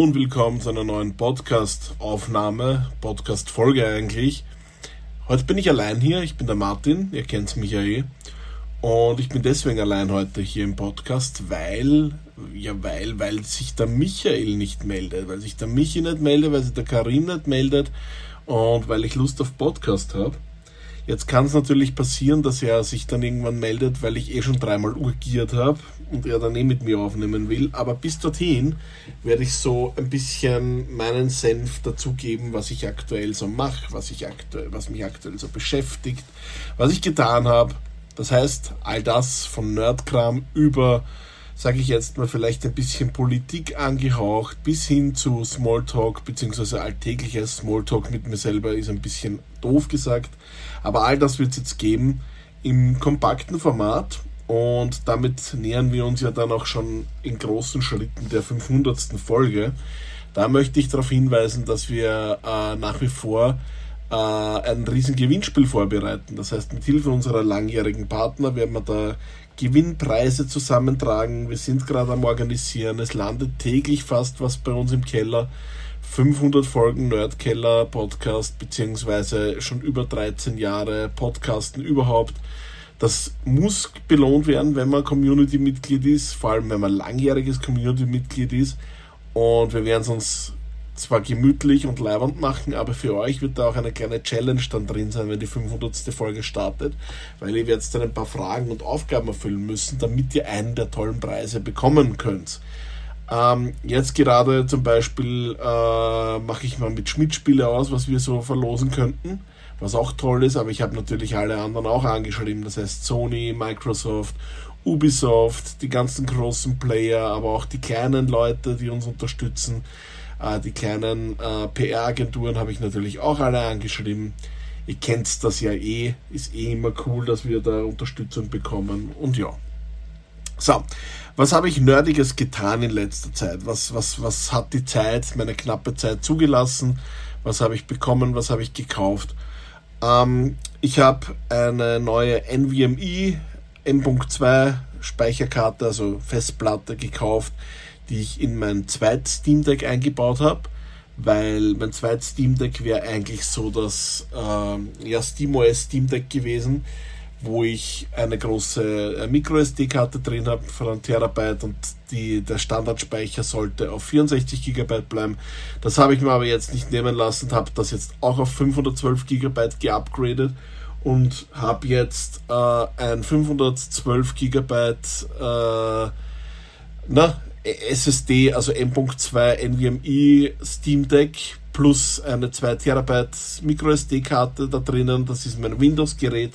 Und willkommen zu einer neuen Podcast-Aufnahme, Podcast-Folge eigentlich. Heute bin ich allein hier, ich bin der Martin, ihr kennt mich ja eh. Und ich bin deswegen allein heute hier im Podcast, weil, ja, weil, weil sich der Michael nicht meldet, weil sich der Michi nicht meldet, weil sich der Karim nicht meldet und weil ich Lust auf Podcast habe. Jetzt kann es natürlich passieren, dass er sich dann irgendwann meldet, weil ich eh schon dreimal urgiert habe und er dann eh mit mir aufnehmen will. Aber bis dorthin werde ich so ein bisschen meinen Senf dazugeben, was ich aktuell so mache, was, was mich aktuell so beschäftigt, was ich getan habe. Das heißt, all das von Nerdkram über, sage ich jetzt mal, vielleicht ein bisschen Politik angehaucht, bis hin zu Smalltalk, beziehungsweise alltäglicher Smalltalk mit mir selber ist ein bisschen doof gesagt. Aber all das wird es jetzt geben im kompakten Format und damit nähern wir uns ja dann auch schon in großen Schritten der 500. Folge. Da möchte ich darauf hinweisen, dass wir äh, nach wie vor äh, ein riesen Gewinnspiel vorbereiten. Das heißt, mit Hilfe unserer langjährigen Partner werden wir da Gewinnpreise zusammentragen. Wir sind gerade am Organisieren. Es landet täglich fast was bei uns im Keller. 500 Folgen Nerdkeller Podcast, beziehungsweise schon über 13 Jahre Podcasten überhaupt. Das muss belohnt werden, wenn man Community-Mitglied ist, vor allem wenn man langjähriges Community-Mitglied ist. Und wir werden es uns zwar gemütlich und leibend machen, aber für euch wird da auch eine kleine Challenge dann drin sein, wenn die 500. Folge startet, weil ihr werdet dann ein paar Fragen und Aufgaben erfüllen müssen, damit ihr einen der tollen Preise bekommen könnt. Ähm, jetzt gerade zum Beispiel äh, mache ich mal mit Schmidt-Spiele aus, was wir so verlosen könnten, was auch toll ist, aber ich habe natürlich alle anderen auch angeschrieben, das heißt Sony, Microsoft, Ubisoft, die ganzen großen Player, aber auch die kleinen Leute, die uns unterstützen, äh, die kleinen äh, PR-Agenturen habe ich natürlich auch alle angeschrieben. Ihr kennt das ja eh, ist eh immer cool, dass wir da Unterstützung bekommen und ja. So, was habe ich Nerdiges getan in letzter Zeit? Was, was, was hat die Zeit, meine knappe Zeit zugelassen? Was habe ich bekommen? Was habe ich gekauft? Ähm, ich habe eine neue NVMe M.2 Speicherkarte, also Festplatte gekauft, die ich in mein zweites Steam Deck eingebaut habe, weil mein zweites Steam Deck wäre eigentlich so das äh, ja, SteamOS Steam Deck gewesen wo ich eine große äh, MicroSD-Karte drin habe von einem Terabyte und die, der Standardspeicher sollte auf 64 GB bleiben. Das habe ich mir aber jetzt nicht nehmen lassen und habe das jetzt auch auf 512 GB geupgradet und habe jetzt äh, ein 512 GB äh, na, SSD, also M.2 NVMe Steam Deck plus eine 2 Terabyte MicroSD-Karte da drinnen. Das ist mein Windows-Gerät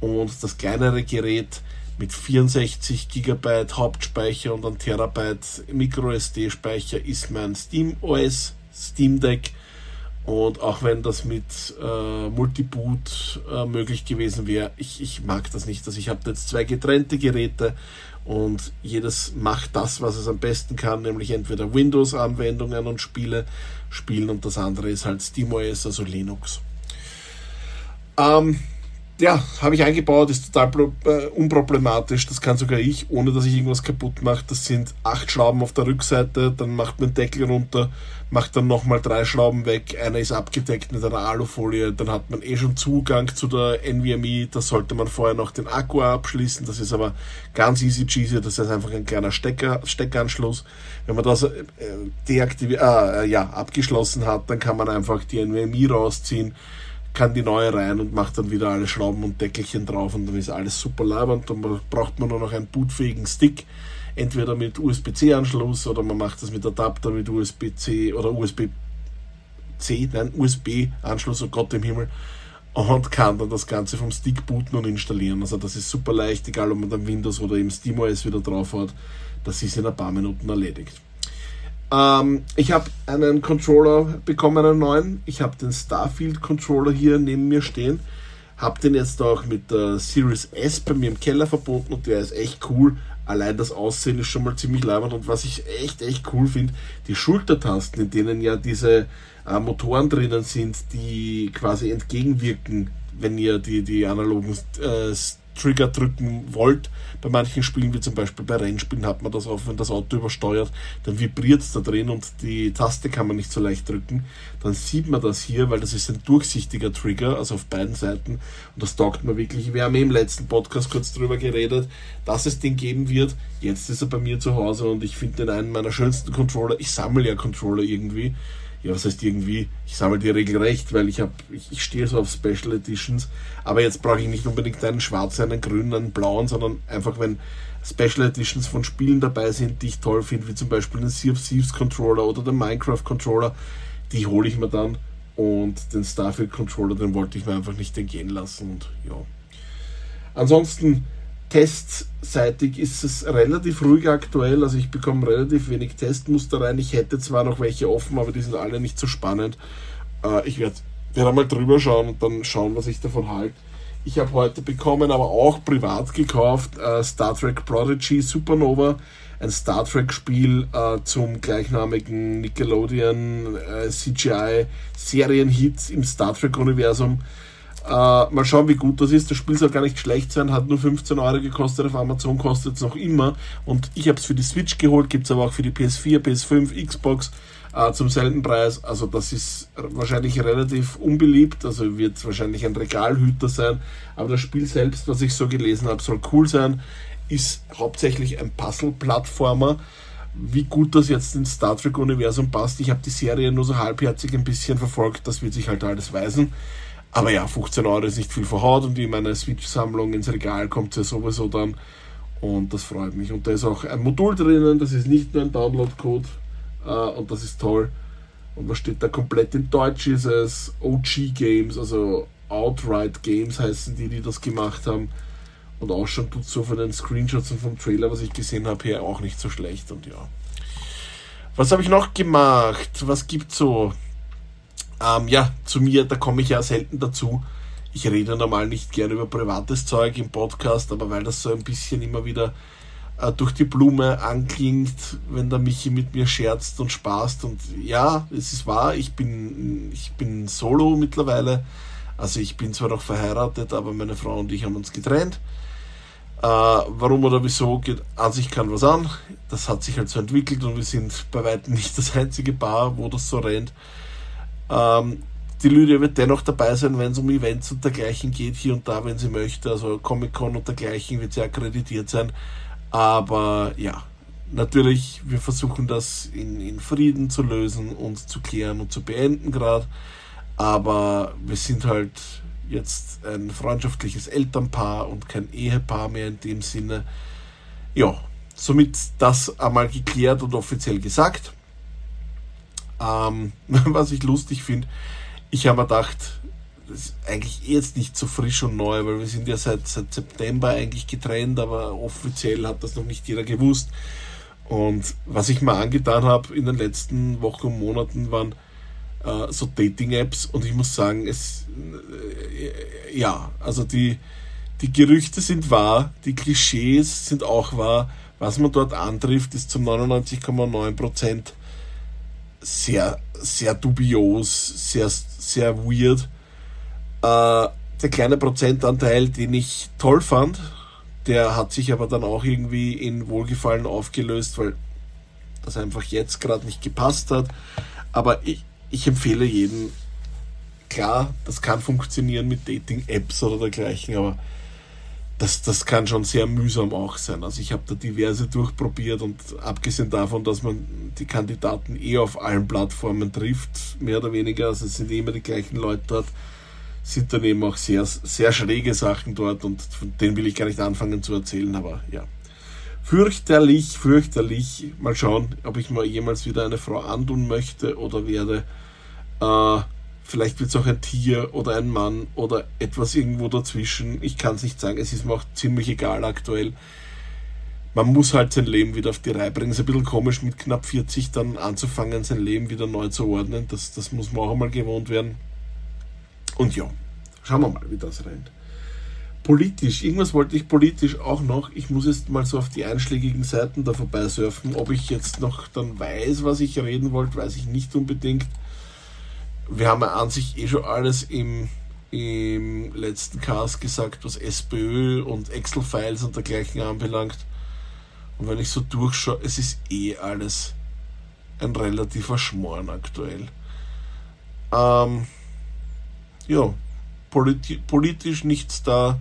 und das kleinere Gerät mit 64 GB Hauptspeicher und 1 Terabyte MicroSD-Speicher ist mein SteamOS Steam Deck. Und auch wenn das mit äh, Multiboot äh, möglich gewesen wäre, ich, ich mag das nicht. Also ich habe jetzt zwei getrennte Geräte und jedes macht das, was es am besten kann, nämlich entweder Windows-Anwendungen und Spiele spielen und das andere ist halt SteamOS, also Linux. Ähm, ja, habe ich eingebaut, ist total äh, unproblematisch. Das kann sogar ich, ohne dass ich irgendwas kaputt mache. Das sind acht Schrauben auf der Rückseite, dann macht man den Deckel runter, macht dann nochmal drei Schrauben weg. Einer ist abgedeckt mit einer Alufolie, dann hat man eh schon Zugang zu der NVMe. Da sollte man vorher noch den Akku abschließen. Das ist aber ganz easy cheesy. Das ist einfach ein kleiner Stecker, Steckanschluss. Wenn man das äh, deaktiviert, äh, ja, abgeschlossen hat, dann kann man einfach die NVMe rausziehen kann die neue rein und macht dann wieder alle Schrauben und Deckelchen drauf und dann ist alles super leibend. Dann braucht man nur noch einen bootfähigen Stick, entweder mit USB-C-Anschluss oder man macht das mit Adapter mit USB-C oder USB-C, nein, USB-Anschluss, oh Gott im Himmel, und kann dann das Ganze vom Stick booten und installieren. Also das ist super leicht, egal ob man dann Windows oder eben SteamOS wieder drauf hat. Das ist in ein paar Minuten erledigt. Ähm, ich habe einen Controller bekommen, einen neuen. Ich habe den Starfield Controller hier neben mir stehen. Habe den jetzt auch mit der Series S bei mir im Keller verbunden und der ist echt cool. Allein das Aussehen ist schon mal ziemlich leibend und was ich echt, echt cool finde, die Schultertasten, in denen ja diese äh, Motoren drinnen sind, die quasi entgegenwirken, wenn ihr die, die analogen äh, Trigger drücken wollt. Bei manchen Spielen, wie zum Beispiel bei Rennspielen, hat man das auch, wenn das Auto übersteuert, dann vibriert es da drin und die Taste kann man nicht so leicht drücken. Dann sieht man das hier, weil das ist ein durchsichtiger Trigger, also auf beiden Seiten. Und das taugt mir wirklich. Wir haben im letzten Podcast kurz drüber geredet, dass es den geben wird. Jetzt ist er bei mir zu Hause und ich finde den einen meiner schönsten Controller. Ich sammle ja Controller irgendwie ja, was heißt irgendwie, ich sammle die regelrecht, weil ich habe, ich, ich stehe so auf Special Editions, aber jetzt brauche ich nicht unbedingt einen schwarzen, einen grünen, einen blauen, sondern einfach, wenn Special Editions von Spielen dabei sind, die ich toll finde, wie zum Beispiel den Sea of Thieves Controller oder den Minecraft Controller, die hole ich mir dann und den Starfield Controller, den wollte ich mir einfach nicht entgehen lassen und ja. Ansonsten testseitig ist es relativ ruhig aktuell. Also ich bekomme relativ wenig Testmuster rein. Ich hätte zwar noch welche offen, aber die sind alle nicht so spannend. Äh, ich werde werd einmal drüber schauen und dann schauen, was ich davon halte. Ich habe heute bekommen, aber auch privat gekauft, äh, Star Trek Prodigy Supernova, ein Star Trek Spiel äh, zum gleichnamigen Nickelodeon äh, CGI Serienhit im Star Trek Universum. Äh, mal schauen, wie gut das ist. Das Spiel soll gar nicht schlecht sein, hat nur 15 Euro gekostet, auf Amazon kostet es noch immer. Und ich habe es für die Switch geholt, gibt es aber auch für die PS4, PS5, Xbox äh, zum selben Preis. Also das ist wahrscheinlich relativ unbeliebt, also wird wahrscheinlich ein Regalhüter sein. Aber das Spiel selbst, was ich so gelesen habe, soll cool sein. Ist hauptsächlich ein Puzzle-Plattformer wie gut das jetzt ins Star Trek-Universum passt. Ich habe die Serie nur so halbherzig ein bisschen verfolgt, das wird sich halt alles weisen. Aber ja, 15 Euro ist nicht viel verhaut und in meiner Switch-Sammlung ins Regal kommt ja sowieso dann. Und das freut mich. Und da ist auch ein Modul drinnen, das ist nicht nur ein Download-Code äh, und das ist toll. Und was steht da komplett in Deutsch ist es OG Games, also Outright Games heißen die, die das gemacht haben. Und auch schon tut so von den Screenshots und vom Trailer, was ich gesehen habe, her auch nicht so schlecht. Und ja. Was habe ich noch gemacht? Was gibt's so? Ähm, ja, zu mir, da komme ich ja selten dazu. Ich rede normal nicht gerne über privates Zeug im Podcast, aber weil das so ein bisschen immer wieder äh, durch die Blume anklingt, wenn der Michi mit mir scherzt und spaßt. Und ja, es ist wahr, ich bin, ich bin solo mittlerweile. Also ich bin zwar noch verheiratet, aber meine Frau und ich haben uns getrennt. Äh, warum oder wieso geht an sich kann was an. Das hat sich halt so entwickelt und wir sind bei weitem nicht das einzige Paar, wo das so rennt. Ähm, die Lydia wird dennoch dabei sein, wenn es um Events und dergleichen geht, hier und da, wenn sie möchte. Also Comic-Con und dergleichen wird sie akkreditiert sein. Aber ja, natürlich, wir versuchen das in, in Frieden zu lösen und zu klären und zu beenden gerade. Aber wir sind halt jetzt ein freundschaftliches Elternpaar und kein Ehepaar mehr in dem Sinne. Ja, somit das einmal geklärt und offiziell gesagt. Ähm, was ich lustig finde, ich habe mir gedacht, das ist eigentlich jetzt nicht so frisch und neu, weil wir sind ja seit, seit September eigentlich getrennt, aber offiziell hat das noch nicht jeder gewusst. Und was ich mal angetan habe in den letzten Wochen und Monaten waren äh, so Dating-Apps und ich muss sagen, es äh, ja, also die, die Gerüchte sind wahr, die Klischees sind auch wahr. Was man dort antrifft, ist zu 99,9 Prozent sehr, sehr dubios, sehr, sehr weird. Äh, der kleine Prozentanteil, den ich toll fand, der hat sich aber dann auch irgendwie in Wohlgefallen aufgelöst, weil das einfach jetzt gerade nicht gepasst hat. Aber ich, ich empfehle jedem, klar, das kann funktionieren mit Dating-Apps oder dergleichen, aber das, das kann schon sehr mühsam auch sein. Also ich habe da diverse durchprobiert und abgesehen davon, dass man die Kandidaten eh auf allen Plattformen trifft, mehr oder weniger, also es sind immer die gleichen Leute dort, sind dann eben auch sehr, sehr schräge Sachen dort und von denen will ich gar nicht anfangen zu erzählen, aber ja. Fürchterlich, fürchterlich. Mal schauen, ob ich mal jemals wieder eine Frau antun möchte oder werde. Äh, Vielleicht wird es auch ein Tier oder ein Mann oder etwas irgendwo dazwischen. Ich kann es nicht sagen. Es ist mir auch ziemlich egal aktuell. man muss halt sein Leben wieder auf die Reihe bringen. Es ist ein bisschen komisch, mit knapp 40 dann anzufangen, sein Leben wieder neu zu ordnen. Das, das muss man auch einmal gewohnt werden. Und ja, schauen wir mal, wie das rennt. Politisch, irgendwas wollte ich politisch auch noch. Ich muss jetzt mal so auf die einschlägigen Seiten da vorbeisurfen. Ob ich jetzt noch dann weiß, was ich reden wollte, weiß ich nicht unbedingt. Wir haben ja an sich eh schon alles im, im letzten Cast gesagt, was SPÖ und Excel-Files und dergleichen anbelangt. Und wenn ich so durchschaue, es ist eh alles ein relativer Schmoren aktuell. Ähm, ja, politi politisch nichts da.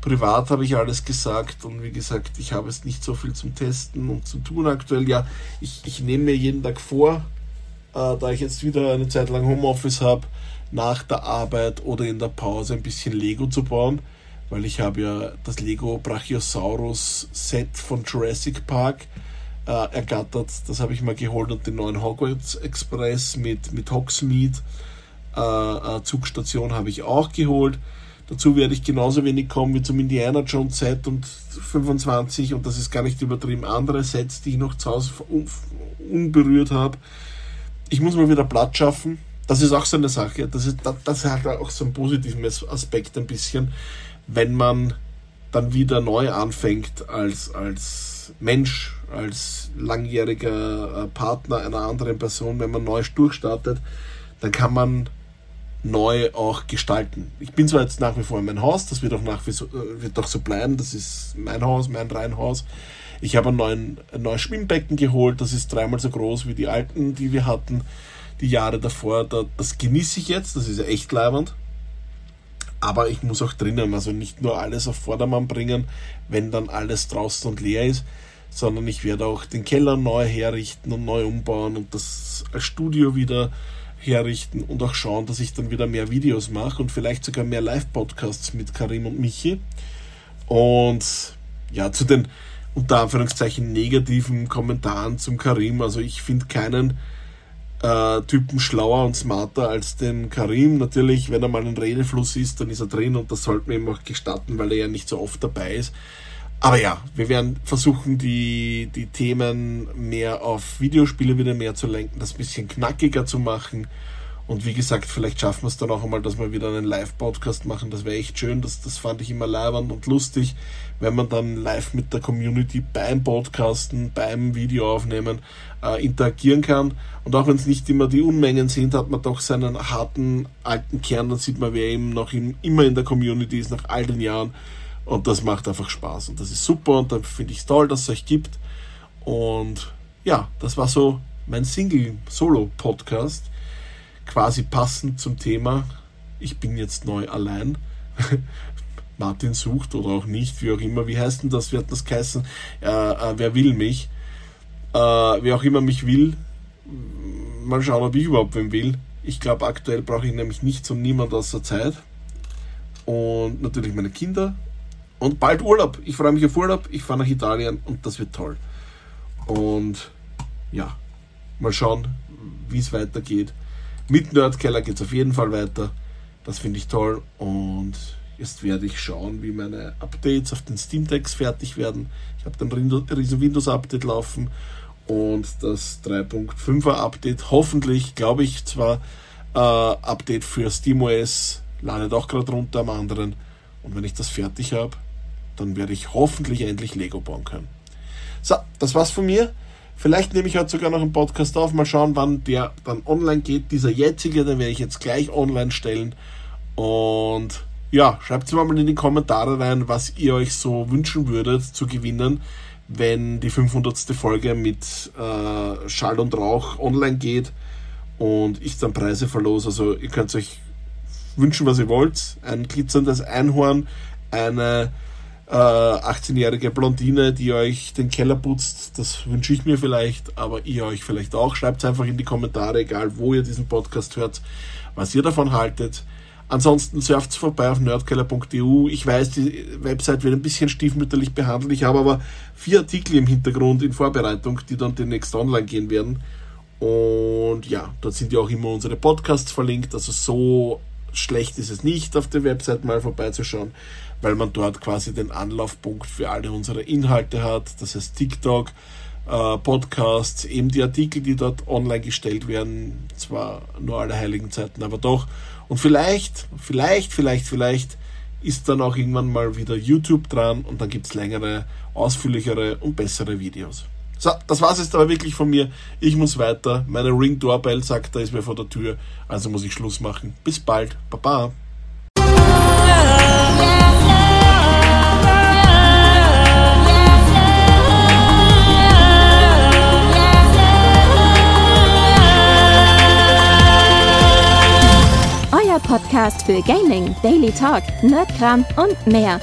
Privat habe ich alles gesagt und wie gesagt, ich habe es nicht so viel zum Testen und zu tun aktuell. Ja, ich, ich nehme mir jeden Tag vor, äh, da ich jetzt wieder eine Zeit lang Homeoffice habe, nach der Arbeit oder in der Pause ein bisschen Lego zu bauen, weil ich habe ja das Lego Brachiosaurus Set von Jurassic Park äh, ergattert. Das habe ich mal geholt und den neuen Hogwarts Express mit, mit Hogsmeade äh, äh, Zugstation habe ich auch geholt. Dazu werde ich genauso wenig kommen wie zum Indiana Jones Set und 25 und das ist gar nicht übertrieben andere Sets, die ich noch zu Hause un unberührt habe. Ich muss mal wieder Platz schaffen. Das ist auch so eine Sache. Das ist, das, das hat auch so einen positiven Aspekt ein bisschen, wenn man dann wieder neu anfängt als, als Mensch, als langjähriger äh, Partner einer anderen Person, wenn man neu durchstartet, dann kann man neu auch gestalten. Ich bin zwar jetzt nach wie vor in meinem Haus, das wird auch nach wie so, äh, wird auch so bleiben, das ist mein Haus, mein Reihenhaus. Ich habe ein, neues Schwimmbecken geholt, das ist dreimal so groß wie die alten, die wir hatten, die Jahre davor. das genieße ich jetzt, das ist ja echt leibend. Aber ich muss auch drinnen, also nicht nur alles auf Vordermann bringen, wenn dann alles draußen und leer ist, sondern ich werde auch den Keller neu herrichten und neu umbauen und das als Studio wieder herrichten und auch schauen, dass ich dann wieder mehr Videos mache und vielleicht sogar mehr Live-Podcasts mit Karim und Michi. Und ja, zu den unter Anführungszeichen negativen Kommentaren zum Karim. Also ich finde keinen äh, Typen schlauer und smarter als den Karim. Natürlich, wenn er mal ein Redefluss ist, dann ist er drin und das sollte man ihm auch gestatten, weil er ja nicht so oft dabei ist. Aber ja, wir werden versuchen, die, die Themen mehr auf Videospiele wieder mehr zu lenken, das bisschen knackiger zu machen. Und wie gesagt, vielleicht schaffen wir es dann auch einmal, dass wir wieder einen Live-Podcast machen. Das wäre echt schön. Das, das fand ich immer leibernd und lustig, wenn man dann live mit der Community beim Podcasten, beim Videoaufnehmen äh, interagieren kann. Und auch wenn es nicht immer die Unmengen sind, hat man doch seinen harten alten Kern. Dann sieht man, wer eben noch in, immer in der Community ist, nach all den Jahren. Und das macht einfach Spaß und das ist super und da finde ich es toll, dass es euch gibt. Und ja, das war so mein Single-Solo-Podcast, quasi passend zum Thema. Ich bin jetzt neu allein. Martin sucht oder auch nicht, wie auch immer. Wie heißt denn das? Wie hat das geheißen? Äh, äh, wer will mich? Äh, wer auch immer mich will, mal schauen, ob ich überhaupt wen will. Ich glaube, aktuell brauche ich nämlich nichts und niemand außer Zeit. Und natürlich meine Kinder und bald Urlaub. Ich freue mich auf Urlaub. Ich fahre nach Italien und das wird toll. Und ja, mal schauen, wie es weitergeht. Mit Nerdkeller geht es auf jeden Fall weiter. Das finde ich toll. Und jetzt werde ich schauen, wie meine Updates auf den Steam Decks fertig werden. Ich habe ein riesen Windows Update laufen und das 3.5er Update. Hoffentlich, glaube ich zwar, äh, Update für SteamOS ladet auch gerade runter am anderen. Und wenn ich das fertig habe, dann werde ich hoffentlich endlich Lego bauen können. So, das war's von mir. Vielleicht nehme ich heute sogar noch einen Podcast auf. Mal schauen, wann der dann online geht. Dieser jetzige, den werde ich jetzt gleich online stellen. Und ja, schreibt es mal in die Kommentare rein, was ihr euch so wünschen würdet zu gewinnen, wenn die 500. Folge mit äh, Schall und Rauch online geht und ich dann Preise verlose. Also ihr könnt euch wünschen, was ihr wollt. Ein glitzerndes Einhorn, eine äh, 18-jährige Blondine, die euch den Keller putzt. Das wünsche ich mir vielleicht, aber ihr euch vielleicht auch. Schreibt es einfach in die Kommentare, egal wo ihr diesen Podcast hört, was ihr davon haltet. Ansonsten surft vorbei auf nerdkeller.eu. Ich weiß, die Website wird ein bisschen stiefmütterlich behandelt. Ich habe aber vier Artikel im Hintergrund in Vorbereitung, die dann demnächst online gehen werden. Und ja, dort sind ja auch immer unsere Podcasts verlinkt. Also so schlecht ist es nicht, auf der Website mal vorbeizuschauen, weil man dort quasi den Anlaufpunkt für alle unsere Inhalte hat. Das heißt TikTok, äh, Podcasts, eben die Artikel, die dort online gestellt werden, zwar nur alle heiligen Zeiten, aber doch. Und vielleicht, vielleicht, vielleicht, vielleicht ist dann auch irgendwann mal wieder YouTube dran und dann gibt es längere, ausführlichere und bessere Videos. So, das war's jetzt aber wirklich von mir. Ich muss weiter. Meine Ring Doorbell sagt, da ist mir vor der Tür. Also muss ich Schluss machen. Bis bald. Baba. Euer Podcast für Gaming, Daily Talk, Nerdkram und mehr.